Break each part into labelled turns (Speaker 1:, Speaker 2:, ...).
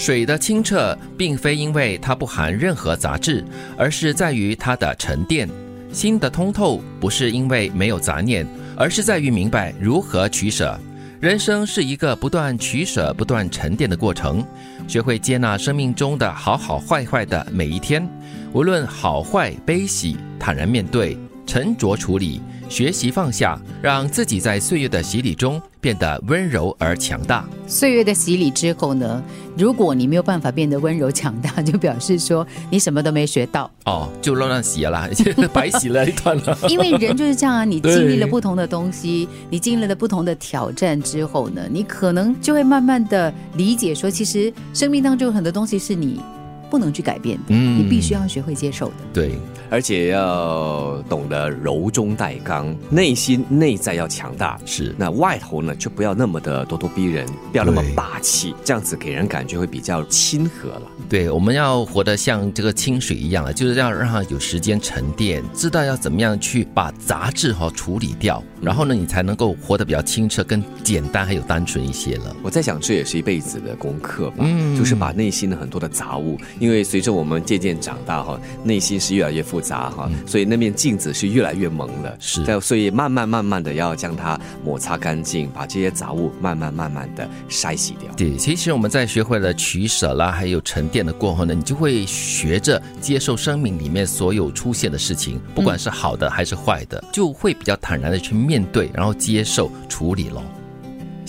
Speaker 1: 水的清澈，并非因为它不含任何杂质，而是在于它的沉淀；心的通透，不是因为没有杂念，而是在于明白如何取舍。人生是一个不断取舍、不断沉淀的过程，学会接纳生命中的好好坏坏的每一天，无论好坏悲喜，坦然面对，沉着处理。学习放下，让自己在岁月的洗礼中变得温柔而强大。
Speaker 2: 岁月的洗礼之后呢？如果你没有办法变得温柔强大，就表示说你什么都没学到
Speaker 1: 哦，就乱乱洗了，白洗了一段了。
Speaker 2: 因为人就是这样啊，你经历了不同的东西，你经历了不同的挑战之后呢，你可能就会慢慢的理解说，其实生命当中有很多东西是你。不能去改变的，你必须要学会接受的。
Speaker 1: 对，
Speaker 3: 而且要懂得柔中带刚，内心内在要强大。
Speaker 1: 是，
Speaker 3: 那外头呢，就不要那么的咄咄逼人，不要那么霸气，这样子给人感觉会比较亲和了。
Speaker 1: 对，我们要活得像这个清水一样啊，就是要让它有时间沉淀，知道要怎么样去把杂质哈处理掉，然后呢，你才能够活得比较清澈、更简单还有单纯一些了。
Speaker 3: 我在想，这也是一辈子的功课吧，嗯就是把内心的很多的杂物。因为随着我们渐渐长大哈，内心是越来越复杂哈，所以那面镜子是越来越蒙了。
Speaker 1: 是，
Speaker 3: 所以慢慢慢慢的要将它抹擦干净，把这些杂物慢慢慢慢的筛洗掉。
Speaker 1: 对，其实我们在学会了取舍啦，还有沉淀的过后呢，你就会学着接受生命里面所有出现的事情，不管是好的还是坏的，就会比较坦然的去面对，然后接受处理喽。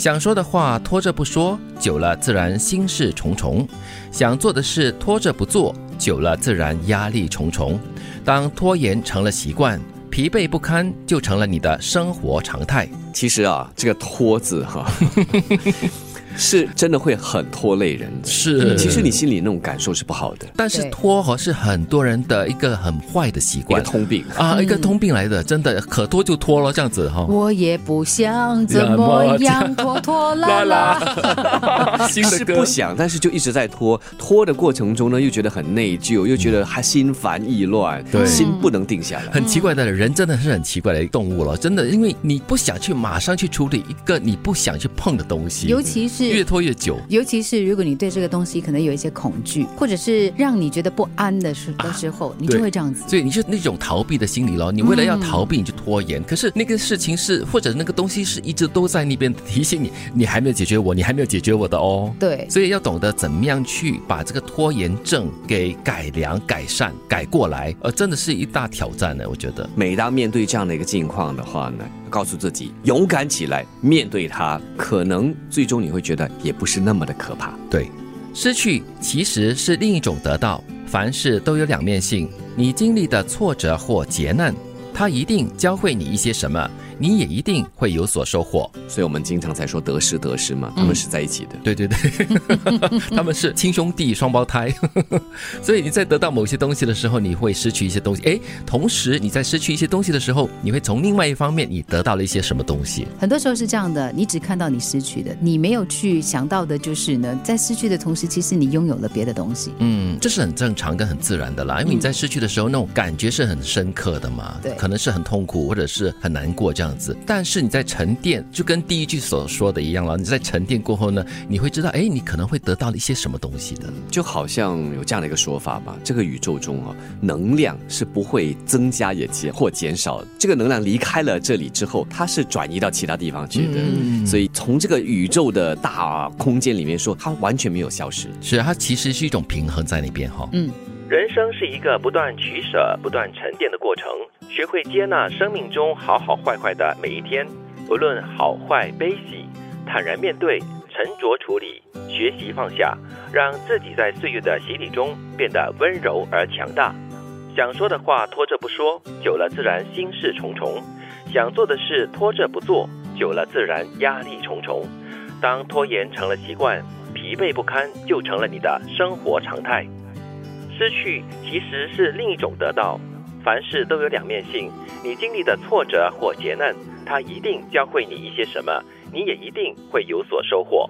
Speaker 1: 想说的话拖着不说，久了自然心事重重；想做的事拖着不做，久了自然压力重重。当拖延成了习惯，疲惫不堪就成了你的生活常态。
Speaker 3: 其实啊，这个拖字哈。是真的会很拖累人，
Speaker 1: 是。
Speaker 3: 其实你心里那种感受是不好的，
Speaker 1: 但是拖哈是很多人的一个很坏的习惯，
Speaker 3: 一个通病。
Speaker 1: 啊，一个通病来的，真的可拖就拖了这样子哈。
Speaker 2: 我也不想怎么样拖拖拉拉，
Speaker 3: 是不想，但是就一直在拖，拖的过程中呢，又觉得很内疚，又觉得还心烦意乱，
Speaker 1: 对，
Speaker 3: 心不能定下来。
Speaker 1: 很奇怪的人，真的是很奇怪的动物了，真的，因为你不想去马上去处理一个你不想去碰的东西，
Speaker 2: 尤其是。
Speaker 1: 越拖越久，
Speaker 2: 尤其是如果你对这个东西可能有一些恐惧，或者是让你觉得不安的时的时候，你就会这样子。
Speaker 1: 所以你是那种逃避的心理咯。你为了要逃避，你就拖延。可是那个事情是，或者那个东西是一直都在那边提醒你，你还没有解决我，你还没有解决我的哦。
Speaker 2: 对，
Speaker 1: 所以要懂得怎么样去把这个拖延症给改良、改善、改过来，呃，真的是一大挑战呢。我觉得，
Speaker 3: 每当面对这样的一个境况的话呢。告诉自己勇敢起来，面对它，可能最终你会觉得也不是那么的可怕。
Speaker 1: 对，失去其实是另一种得到。凡事都有两面性，你经历的挫折或劫难，它一定教会你一些什么。你也一定会有所收获，
Speaker 3: 所以我们经常在说得失得失嘛，他们是在一起的。
Speaker 1: 对对对，他们是亲兄弟双胞胎，所以你在得到某些东西的时候，你会失去一些东西。哎，同时你在失去一些东西的时候，你会从另外一方面你得到了一些什么东西。
Speaker 2: 很多时候是这样的，你只看到你失去的，你没有去想到的就是呢，在失去的同时，其实你拥有了别的东西。
Speaker 1: 嗯，这是很正常跟很自然的啦，因为你在失去的时候，那种感觉是很深刻的嘛，
Speaker 2: 对，
Speaker 1: 可能是很痛苦或者是很难过这样。子，但是你在沉淀，就跟第一句所说的一样了。你在沉淀过后呢，你会知道，哎，你可能会得到了一些什么东西的。
Speaker 3: 就好像有这样的一个说法吧，这个宇宙中啊，能量是不会增加也减或减少。这个能量离开了这里之后，它是转移到其他地方去的。所以从这个宇宙的大空间里面说，它完全没有消失。
Speaker 1: 是，它其实是一种平衡在那边哈。
Speaker 2: 嗯。
Speaker 1: 是一个不断取舍、不断沉淀的过程，学会接纳生命中好好坏坏的每一天，不论好坏悲喜，坦然面对，沉着处理，学习放下，让自己在岁月的洗礼中变得温柔而强大。想说的话拖着不说，久了自然心事重重；想做的事拖着不做，久了自然压力重重。当拖延成了习惯，疲惫不堪就成了你的生活常态。失去其实是另一种得到，凡事都有两面性。你经历的挫折或劫难，它一定教会你一些什么，你也一定会有所收获。